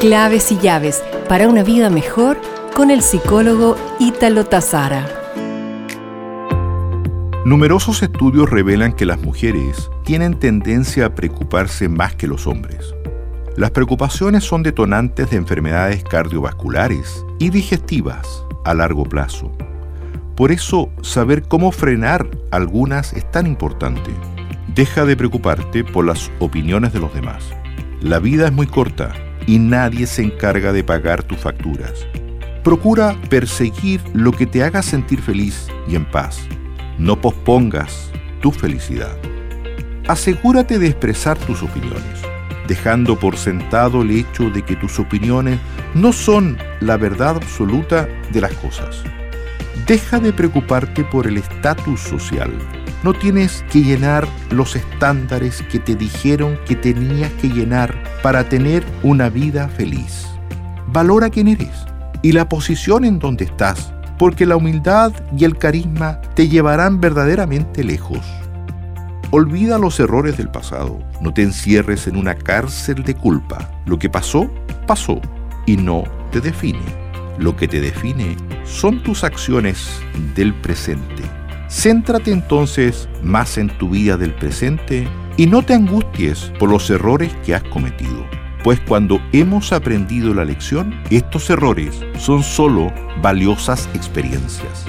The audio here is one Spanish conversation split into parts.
Claves y llaves para una vida mejor con el psicólogo Ítalo Tazara. Numerosos estudios revelan que las mujeres tienen tendencia a preocuparse más que los hombres. Las preocupaciones son detonantes de enfermedades cardiovasculares y digestivas a largo plazo. Por eso, saber cómo frenar algunas es tan importante. Deja de preocuparte por las opiniones de los demás. La vida es muy corta y nadie se encarga de pagar tus facturas. Procura perseguir lo que te haga sentir feliz y en paz. No pospongas tu felicidad. Asegúrate de expresar tus opiniones, dejando por sentado el hecho de que tus opiniones no son la verdad absoluta de las cosas. Deja de preocuparte por el estatus social. No tienes que llenar los estándares que te dijeron que tenías que llenar para tener una vida feliz. Valora quién eres y la posición en donde estás, porque la humildad y el carisma te llevarán verdaderamente lejos. Olvida los errores del pasado, no te encierres en una cárcel de culpa. Lo que pasó, pasó y no te define. Lo que te define son tus acciones del presente. Céntrate entonces más en tu vida del presente y no te angusties por los errores que has cometido, pues cuando hemos aprendido la lección, estos errores son solo valiosas experiencias.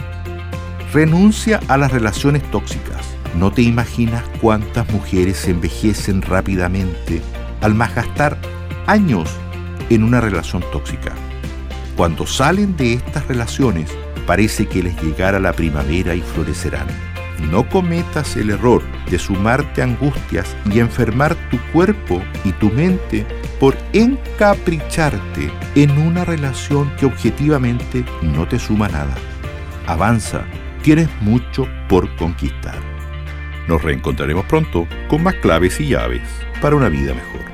Renuncia a las relaciones tóxicas. No te imaginas cuántas mujeres envejecen rápidamente al gastar años en una relación tóxica. Cuando salen de estas relaciones, parece que les llegara la primavera y florecerán. No cometas el error de sumarte angustias y enfermar tu cuerpo y tu mente por encapricharte en una relación que objetivamente no te suma nada. Avanza, tienes mucho por conquistar. Nos reencontraremos pronto con más claves y llaves para una vida mejor.